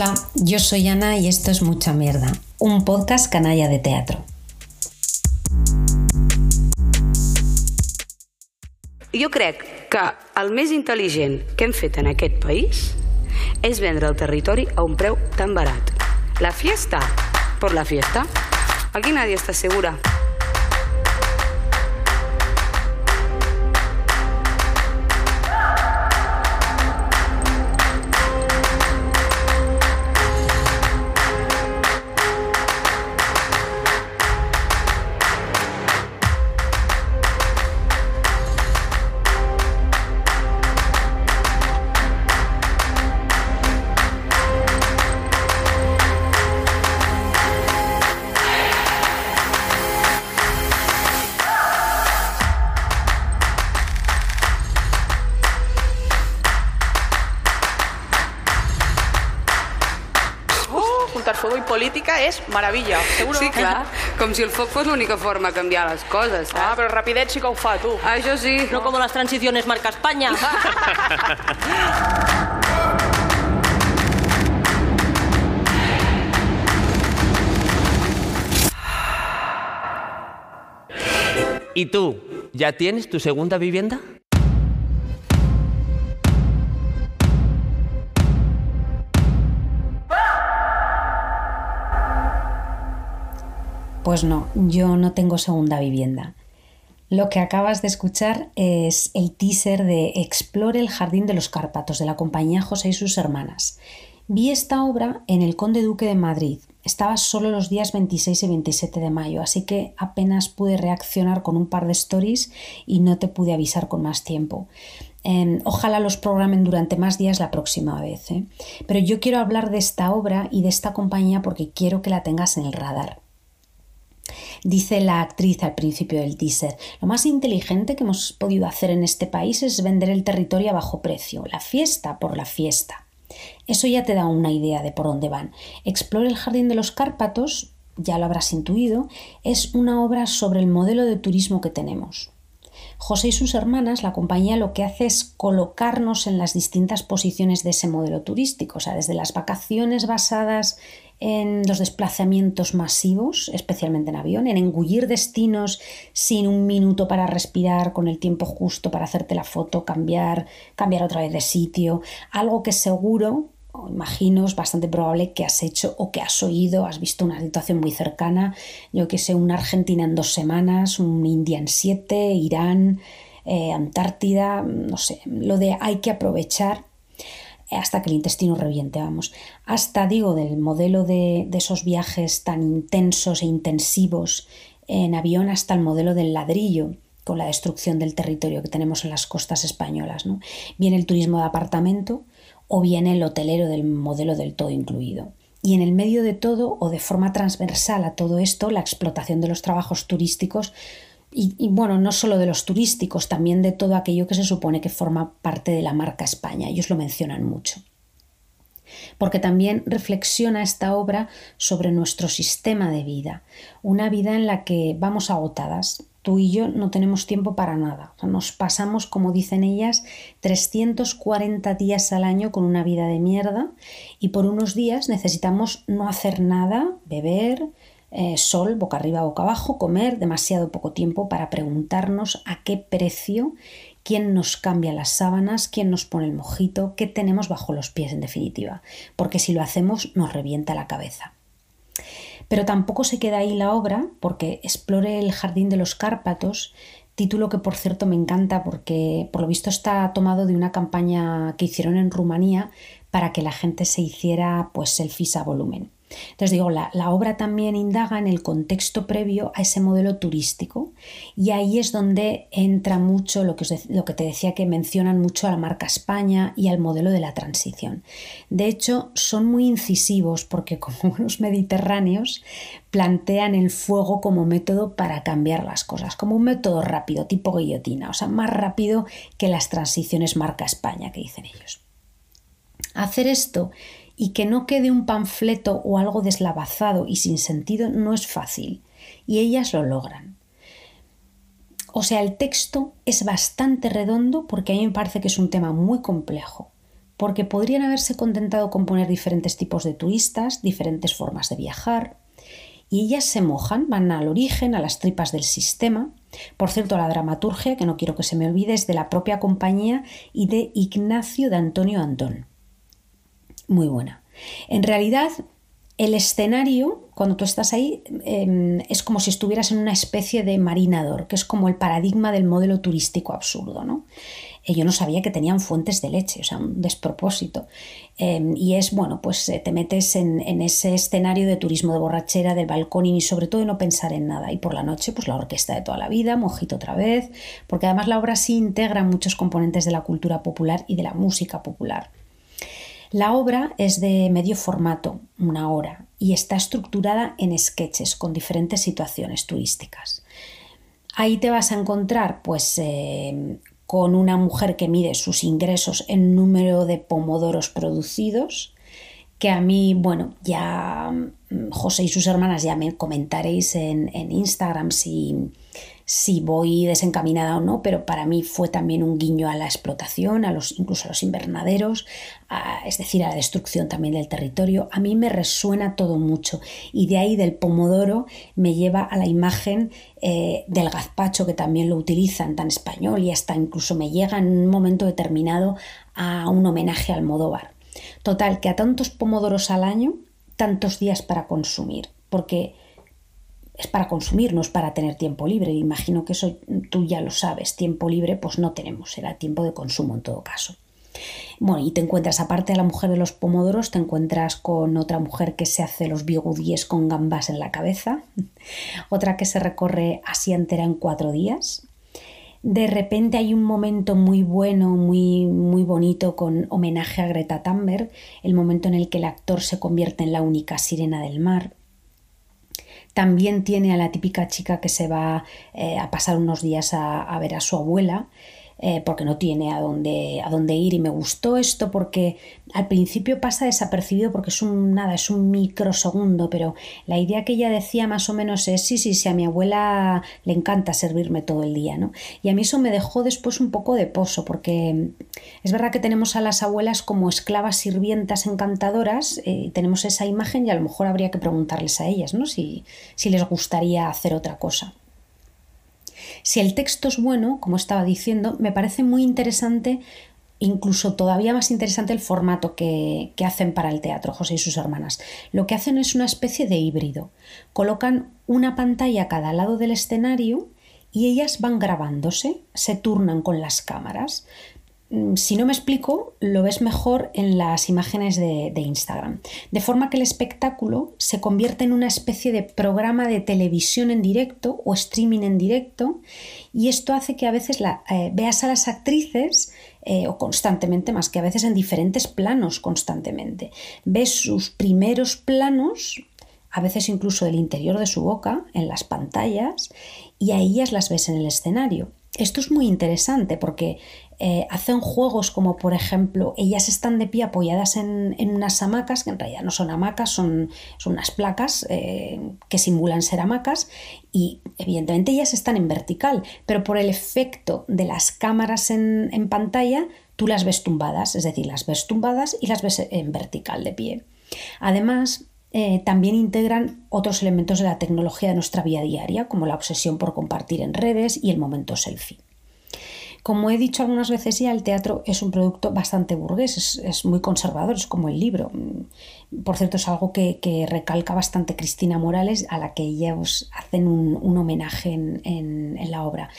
Hola, yo soy Ana y esto es Mucha Mierda, un podcast canalla de teatro. Jo crec que el més intel·ligent que hem fet en aquest país és vendre el territori a un preu tan barat. La fiesta por la fiesta. Aquí nadie está segura. Política és meravella, seguro. Sí, clar, com si el foc fos l'única forma de canviar les coses, Ah, saps? però rapidet sí que ho fa, tu. Això sí. No como las transiciones marca España. ¿Y tú? ¿Ya tienes tu segunda vivienda? Pues no, yo no tengo segunda vivienda. Lo que acabas de escuchar es el teaser de Explore el Jardín de los Cárpatos de la compañía José y sus hermanas. Vi esta obra en el Conde Duque de Madrid. Estaba solo los días 26 y 27 de mayo, así que apenas pude reaccionar con un par de stories y no te pude avisar con más tiempo. Eh, ojalá los programen durante más días la próxima vez. ¿eh? Pero yo quiero hablar de esta obra y de esta compañía porque quiero que la tengas en el radar. Dice la actriz al principio del teaser, lo más inteligente que hemos podido hacer en este país es vender el territorio a bajo precio, la fiesta por la fiesta. Eso ya te da una idea de por dónde van. Explore el Jardín de los Cárpatos, ya lo habrás intuido, es una obra sobre el modelo de turismo que tenemos. José y sus hermanas, la compañía lo que hace es colocarnos en las distintas posiciones de ese modelo turístico, o sea, desde las vacaciones basadas en los desplazamientos masivos, especialmente en avión, en engullir destinos sin un minuto para respirar, con el tiempo justo para hacerte la foto, cambiar, cambiar otra vez de sitio, algo que seguro o imagino es bastante probable que has hecho o que has oído, has visto una situación muy cercana, yo que sé, una Argentina en dos semanas, un India en siete, Irán, eh, Antártida, no sé, lo de hay que aprovechar hasta que el intestino reviente, vamos. Hasta, digo, del modelo de, esos viajes tan intensos e intensivos en avión hasta el modelo del ladrillo, con la destrucción del territorio que tenemos en las costas españolas. Viene el turismo de apartamento o viene el hotelero del modelo del todo incluido. Y en el medio de todo, o de forma transversal a todo esto, la explotación de los trabajos turísticos y, bueno, no solo de los turísticos, también de todo aquello que se supone que forma parte de la marca España. Ellos lo mencionan mucho. Porque también reflexiona esta obra sobre nuestro sistema de vida, una vida en la que vamos agotadas. Tú y yo no tenemos tiempo para nada. Nos pasamos, como dicen ellas, 340 días al año con una vida de mierda y por unos días necesitamos no hacer nada, beber, eh, sol, boca arriba, boca abajo, comer demasiado poco tiempo para preguntarnos a qué precio, quién nos cambia las sábanas, quién nos pone el mojito, qué tenemos bajo los pies en definitiva, porque si lo hacemos nos revienta la cabeza. Pero tampoco se queda ahí la obra, porque explore el jardín de los Cárpatos, título que por cierto me encanta porque por lo visto está tomado de una campaña que hicieron en Rumanía para que la gente se hiciera pues selfies a volumen. Entonces digo, la, la, obra también indaga en el contexto previo a ese modelo turístico y ahí es donde entra mucho lo que, os, lo que te decía que mencionan mucho a la marca España y al modelo de la transición. De hecho, son muy incisivos porque como buenos mediterráneos plantean el fuego como método para cambiar las cosas, como un método rápido, tipo guillotina, o sea, más rápido que las transiciones marca España que dicen ellos. Hacer esto y que no quede un panfleto o algo deslavazado y sin sentido no es fácil, y ellas lo logran. O sea, el texto es bastante redondo porque a mí me parece que es un tema muy complejo, porque podrían haberse contentado con poner diferentes tipos de turistas, diferentes formas de viajar, y ellas se mojan, van al origen, a las tripas del sistema. Por cierto, la dramaturgia, que no quiero que se me olvide, es de la propia compañía y de Ignacio de Antonio Antón. Muy buena. En realidad, el escenario, cuando tú estás ahí, em, es como si estuvieras en una especie de marinador, que es como el paradigma del modelo turístico absurdo, ¿no? yo no sabía que tenían fuentes de leche, o sea, un despropósito. Em, y es, bueno, pues eh, te metes en, ese escenario de turismo de borrachera, del balcón y sobre todo de no pensar en nada. Y por la noche, pues la orquesta de toda la vida, mojito otra vez, porque además la obra sí integra muchos componentes de la cultura popular y de la música popular. La obra es de medio formato, una hora, y está estructurada en sketches con diferentes situaciones turísticas. Ahí te vas a encontrar pues em, con una mujer que mide sus ingresos en número de pomodoros producidos, que a mí, bueno, ya mm, José y sus hermanas ya me comentaréis en, en Instagram si, si voy desencaminada o no, pero para mí fue también un guiño a la explotación, a los, incluso a los invernaderos, es decir, a la destrucción también del territorio. A mí me resuena todo mucho y de ahí del pomodoro me lleva a la imagen eh, del gazpacho que también lo utilizan tan español y hasta incluso me llega en un momento determinado a un homenaje al Modóvar. Total, que a tantos pomodoros al año, tantos días para consumir, porque es para consumir, no es para tener tiempo libre. Imagino que eso tú ya lo sabes. Tiempo libre pues no tenemos, será tiempo de consumo en todo caso. Bueno, y te encuentras, aparte de la mujer de los pomodoros, te encuentras con otra mujer que se hace los bigudíes con gambas en la cabeza, otra que se recorre así entera en cuatro días. De repente hay un momento muy bueno, muy, muy bonito con homenaje a Greta Thunberg, el momento en el que el actor se convierte en la única sirena del mar. También tiene a la típica chica que se va eh, a pasar unos días a, ver a su abuela. Eh, porque no tiene a dónde, a dónde ir y me gustó esto porque al principio pasa desapercibido porque es un nada, es un microsegundo, pero la idea que ella decía más o menos es sí, sí, sí, a mi abuela le encanta servirme todo el día, ¿no? Y a mí eso me dejó después un poco de pozo porque es verdad que tenemos a las abuelas como esclavas sirvientas encantadoras, eh, tenemos esa imagen y a lo mejor habría que preguntarles a ellas, ¿no? Si, si les gustaría hacer otra cosa. Si el texto es bueno, como estaba diciendo, me parece muy interesante, incluso todavía más interesante el formato que, que, hacen para el teatro, José y sus hermanas. Lo que hacen es una especie de híbrido. Colocan una pantalla a cada lado del escenario y ellas van grabándose, se turnan con las cámaras. Mm, si no me explico, lo ves mejor en las imágenes de, Instagram. De forma que el espectáculo se convierte en una especie de programa de televisión en directo o streaming en directo y esto hace que a veces eh, veas a las actrices eh, o constantemente, más que a veces en diferentes planos constantemente. Ves sus primeros planos, a veces incluso del interior de su boca, en las pantallas, y a ellas las ves en el escenario. Esto es muy interesante porque eh, hacen juegos como por ejemplo ellas están de pie apoyadas en, unas hamacas, que en realidad no son hamacas, son, son unas placas eh, que simulan ser hamacas y evidentemente ellas están en vertical, pero por el efecto de las cámaras en, en pantalla tú las ves tumbadas, es decir, las ves tumbadas y las ves en vertical de pie. Además, eh, también integran otros elementos de la tecnología de nuestra vida diaria, como la obsesión por compartir en redes y el momento selfie. Como he dicho algunas veces ya, el teatro es un producto bastante burgués, es, muy conservador, es como el libro. Mm, por cierto, es algo que, recalca bastante Cristina Morales, a la que ellos hacen un, homenaje en, la obra.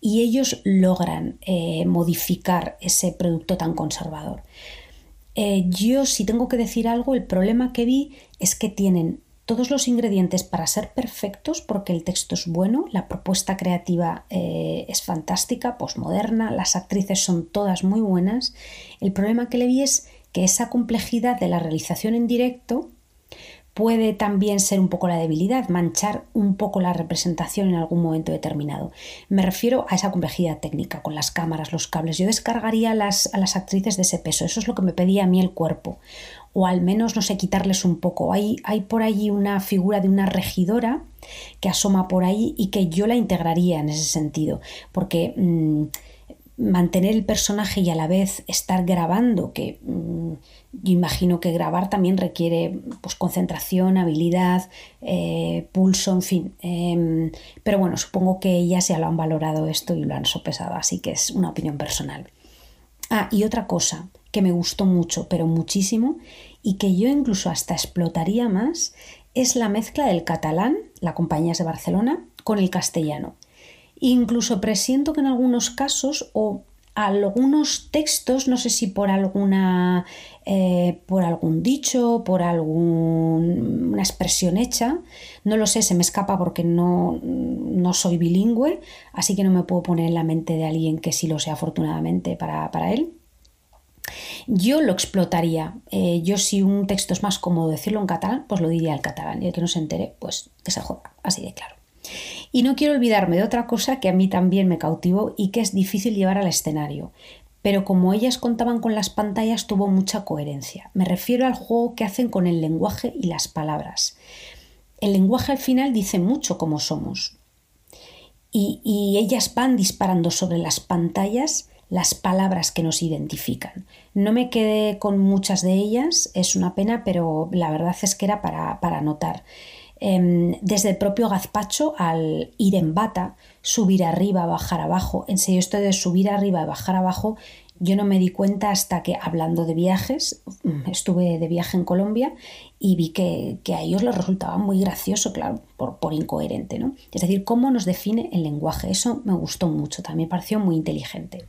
Y ellos logran eh, modificar ese producto tan conservador. Eh, yo, si tengo que decir algo, el problema que vi es que tienen todos los ingredientes para ser perfectos porque el texto es bueno, la propuesta creativa eh, es fantástica, posmoderna, las actrices son todas muy buenas. El problema que le vi es que esa complejidad de la realización en directo puede también ser un poco la debilidad, manchar un poco la representación en algún momento determinado. Me refiero a esa complejidad técnica, con las cámaras, los cables. Yo descargaría a las, a las actrices de ese peso, eso es lo que me pedía a mí el cuerpo o al menos, no sé, quitarles un poco. Hay, hay por allí una figura de una regidora que asoma por ahí y que yo la integraría en ese sentido, porque mm, mantener el personaje y a la vez estar grabando, que mm, yo imagino que grabar también requiere pues, concentración, habilidad, eh, pulso, en fin. Em, pero bueno, supongo que ellas ya lo han valorado esto y lo han sopesado, así que es una opinión personal. Ah, y otra cosa que me gustó mucho, pero muchísimo, y que yo incluso hasta explotaría más, es la mezcla del catalán, la compañía es de Barcelona, con el castellano. Incluso presiento que en algunos casos o algunos textos, no sé si por alguna eh, por algún dicho, por alguna expresión hecha, no lo sé, se me escapa porque no, no, soy bilingüe, así que no me puedo poner en la mente de alguien que sí lo sea afortunadamente para, él. Yo lo explotaría. Eh, yo si un texto es más cómodo decirlo en catalán, pues lo diría en catalán. Y el que no se entere, pues que se joda, así de claro. Y no quiero olvidarme de otra cosa que a mí también me cautivó y que es difícil llevar al escenario. Pero como ellas contaban con las pantallas tuvo mucha coherencia. Me refiero al juego que hacen con el lenguaje y las palabras. El lenguaje al final dice mucho cómo somos. Y, y ellas van disparando sobre las pantallas las palabras que nos identifican. No me quedé con muchas de ellas, es una pena, pero la verdad es que era para, para notar. Em, desde el propio gazpacho al ir en bata, subir arriba, bajar abajo. En serio, esto de subir arriba y bajar abajo, yo no me di cuenta hasta que, hablando de viajes, mm, estuve de viaje en Colombia y vi que, a ellos les resultaba muy gracioso, claro, por, por, incoherente, ¿no? Es decir, cómo nos define el lenguaje. Eso me gustó mucho, también pareció muy inteligente.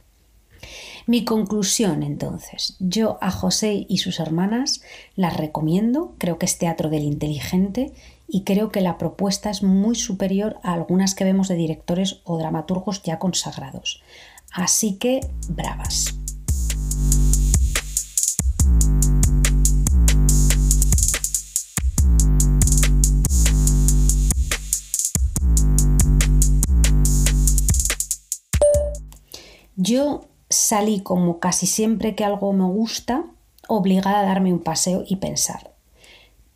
Mi conclusión, entonces, yo a José y sus hermanas las recomiendo, creo que es teatro del inteligente y creo que la propuesta es muy superior a algunas que vemos de directores o dramaturgos ya consagrados. Así que, bravas. Yo salí como casi siempre que algo me gusta, obligada a darme un paseo y pensar.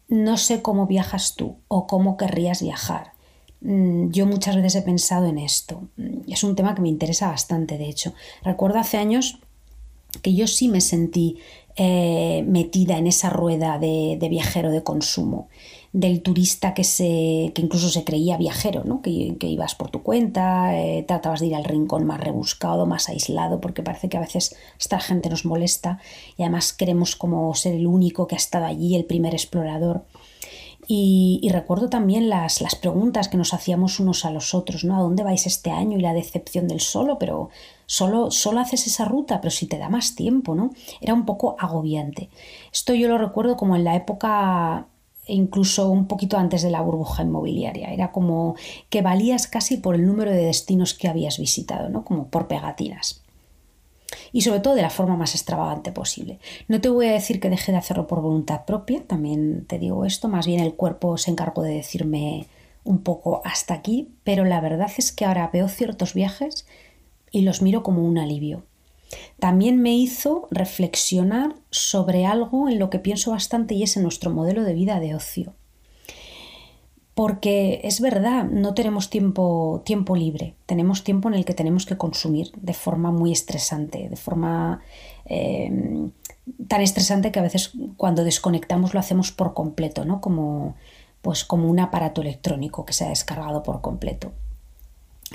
No sé cómo viajas tú o cómo querrías viajar. Mm, yo muchas veces he pensado en esto. Mm, es un tema que me interesa bastante, de hecho. Recuerdo hace años que yo sí me sentí eh, metida en esa rueda de, viajero de consumo, del turista que, se, que incluso se creía viajero, ¿no? que, ibas por tu cuenta, eh, tratabas de ir al rincón más rebuscado, más aislado, porque parece que a veces esta gente nos molesta y además queremos como ser el único que ha estado allí, el primer explorador. Y, recuerdo también las, las, preguntas que nos hacíamos unos a los otros, ¿no? ¿A dónde vais este año? Y la decepción del solo, pero solo, solo haces esa ruta, pero si te da más tiempo, ¿no? Era un poco agobiante. Esto yo lo recuerdo como en la época incluso un poquito antes de la burbuja inmobiliaria. Era como que valías casi por el número de destinos que habías visitado, ¿no? Como por pegatinas y sobre todo de la forma más extravagante posible. No te voy a decir que deje de hacerlo por voluntad propia, también te digo esto, más bien el cuerpo se encargó de decirme un poco hasta aquí, pero la verdad es que ahora veo ciertos viajes y los miro como un alivio. También me hizo reflexionar sobre algo en lo que pienso bastante y es en nuestro modelo de vida de ocio. Porque es verdad, no tenemos tiempo, tiempo libre, tenemos tiempo en el que tenemos que consumir de forma muy estresante, de forma em, tan estresante que a veces cuando desconectamos lo hacemos por completo, ¿no? Como, pues como un aparato electrónico que se ha descargado por completo.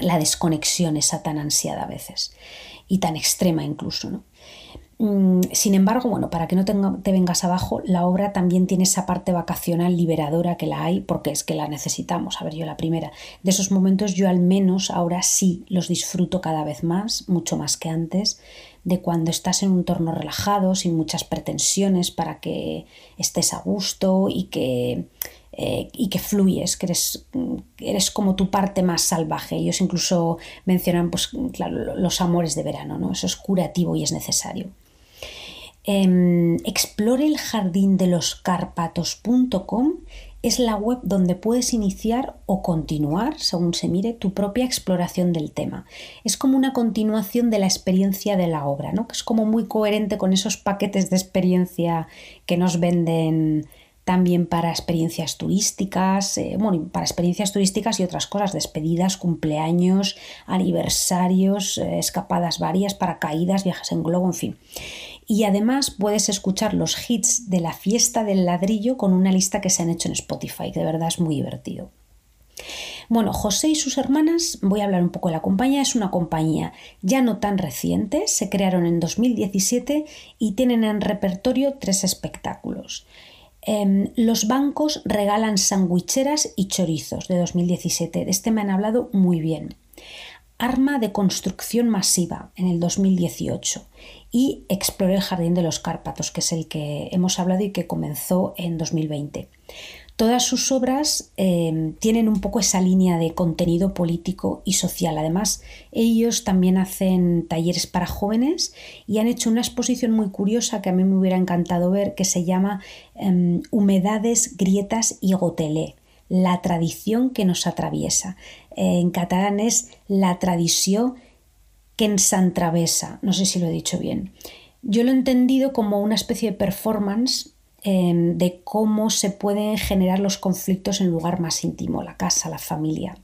La desconexión esa tan ansiada a veces y tan extrema incluso, ¿no? Mm, sin embargo, bueno, para que no te vengas abajo, la obra también tiene esa parte vacacional liberadora que la hay, porque es que la necesitamos. A ver, yo la primera. De esos momentos yo al menos ahora sí los disfruto cada vez más, mucho más que antes, de cuando estás en un entorno relajado, sin muchas pretensiones para que estés a gusto y que, eh, y que fluyes, que eres, eres, como tu parte más salvaje. Ellos incluso mencionan pues, los amores de verano, ¿no? Eso es curativo y es necesario. Eh, explore el es la web donde puedes iniciar o continuar, según se mire, tu propia exploración del tema. Es como una continuación de la experiencia de la obra, ¿no? que es como muy coherente con esos paquetes de experiencia que nos venden también para experiencias turísticas, eh, bueno, para experiencias turísticas y otras cosas, despedidas, cumpleaños, aniversarios, eh, escapadas varias, paracaídas, viajes en globo, en fin. Y además puedes escuchar los hits de la fiesta del ladrillo con una lista que se han hecho en Spotify, que de verdad es muy divertido. Bueno, José y sus hermanas, voy a hablar un poco de la compañía, es una compañía ya no tan reciente, se crearon en 2017 y tienen en repertorio tres espectáculos. Em, los bancos regalan sandwicheras y chorizos de 2017. De este me han hablado muy bien. Arma de construcción masiva en el 2018 y Explore el Jardín de los Cárpatos, que es el que hemos hablado y que comenzó en 2020. Todas sus obras eh, tienen un poco esa línea de contenido político y social. Además, ellos también hacen talleres para jóvenes y han hecho una exposición muy curiosa que a mí me hubiera encantado ver que se llama em, Humedades, Grietas y Gotelé, la tradición que nos atraviesa. en catalán es la tradición que ens travesa. No sé si lo he dicho bien. Yo lo he entendido como una especie de performance Em, de cómo se pueden generar los conflictos en lugar más íntimo, la casa, la familia.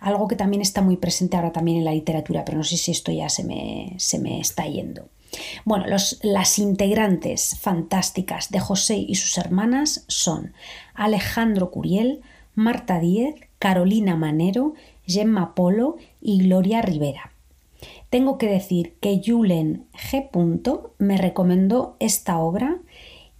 Algo que también está muy presente ahora también en la literatura, pero no sé si esto ya se me, se me está yendo. Bueno, las integrantes fantásticas de José y sus hermanas son Alejandro Curiel, Marta Díez, Carolina Manero, Gemma Polo y Gloria Rivera. Tengo que decir que Julen G. me recomendó esta obra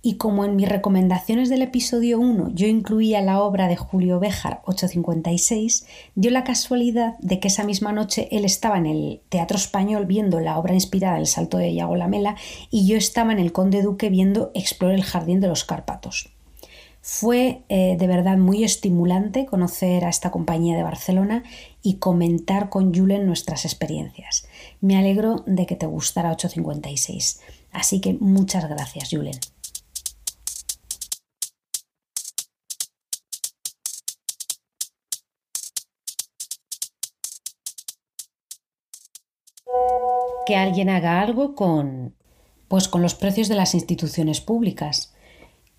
y como en mis recomendaciones del episodio 1 yo incluía la obra de Julio Béjar 856, dio la casualidad de que esa misma noche él estaba en el Teatro Español viendo la obra inspirada en El Salto de Iago Lamela y yo estaba en el Conde Duque viendo Explore el Jardín de los Cárpatos. Fue eh, de verdad muy estimulante conocer a esta compañía de Barcelona y comentar con Julen nuestras experiencias. Me alegro de que te gustara 856. Así que muchas gracias, Julen. Que alguien haga algo con pues con los precios de las instituciones públicas.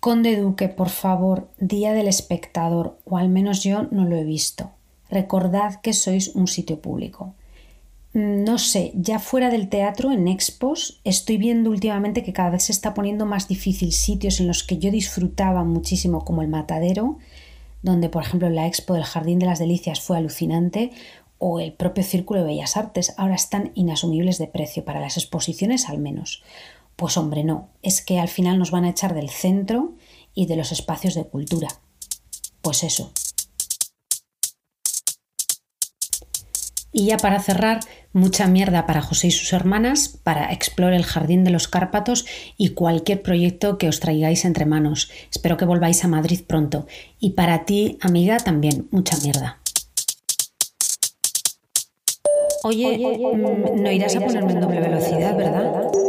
Conde Duque, por favor, Día del Espectador, o al menos yo no lo he visto. Recordad que sois un sitio público. Mm, no sé, ya fuera del teatro, en expos, estoy viendo últimamente que cada vez se está poniendo más difícil sitios en los que yo disfrutaba muchísimo, como el Matadero, donde por ejemplo la expo del Jardín de las Delicias fue alucinante, o el propio Círculo de Bellas Artes ahora están inasumibles de precio, para las exposiciones al menos. Pues hombre, no, es que al final nos van a echar del centro y de los espacios de cultura. Pues eso. Y ya para cerrar, mucha mierda para José y sus hermanas, para Explore el Jardín de los Cárpatos y cualquier proyecto que os traigáis entre manos. Espero que volváis a Madrid pronto. Y para ti, amiga, también mucha mierda. Oye, no irás a ponerme en doble velocidad, ¿verdad?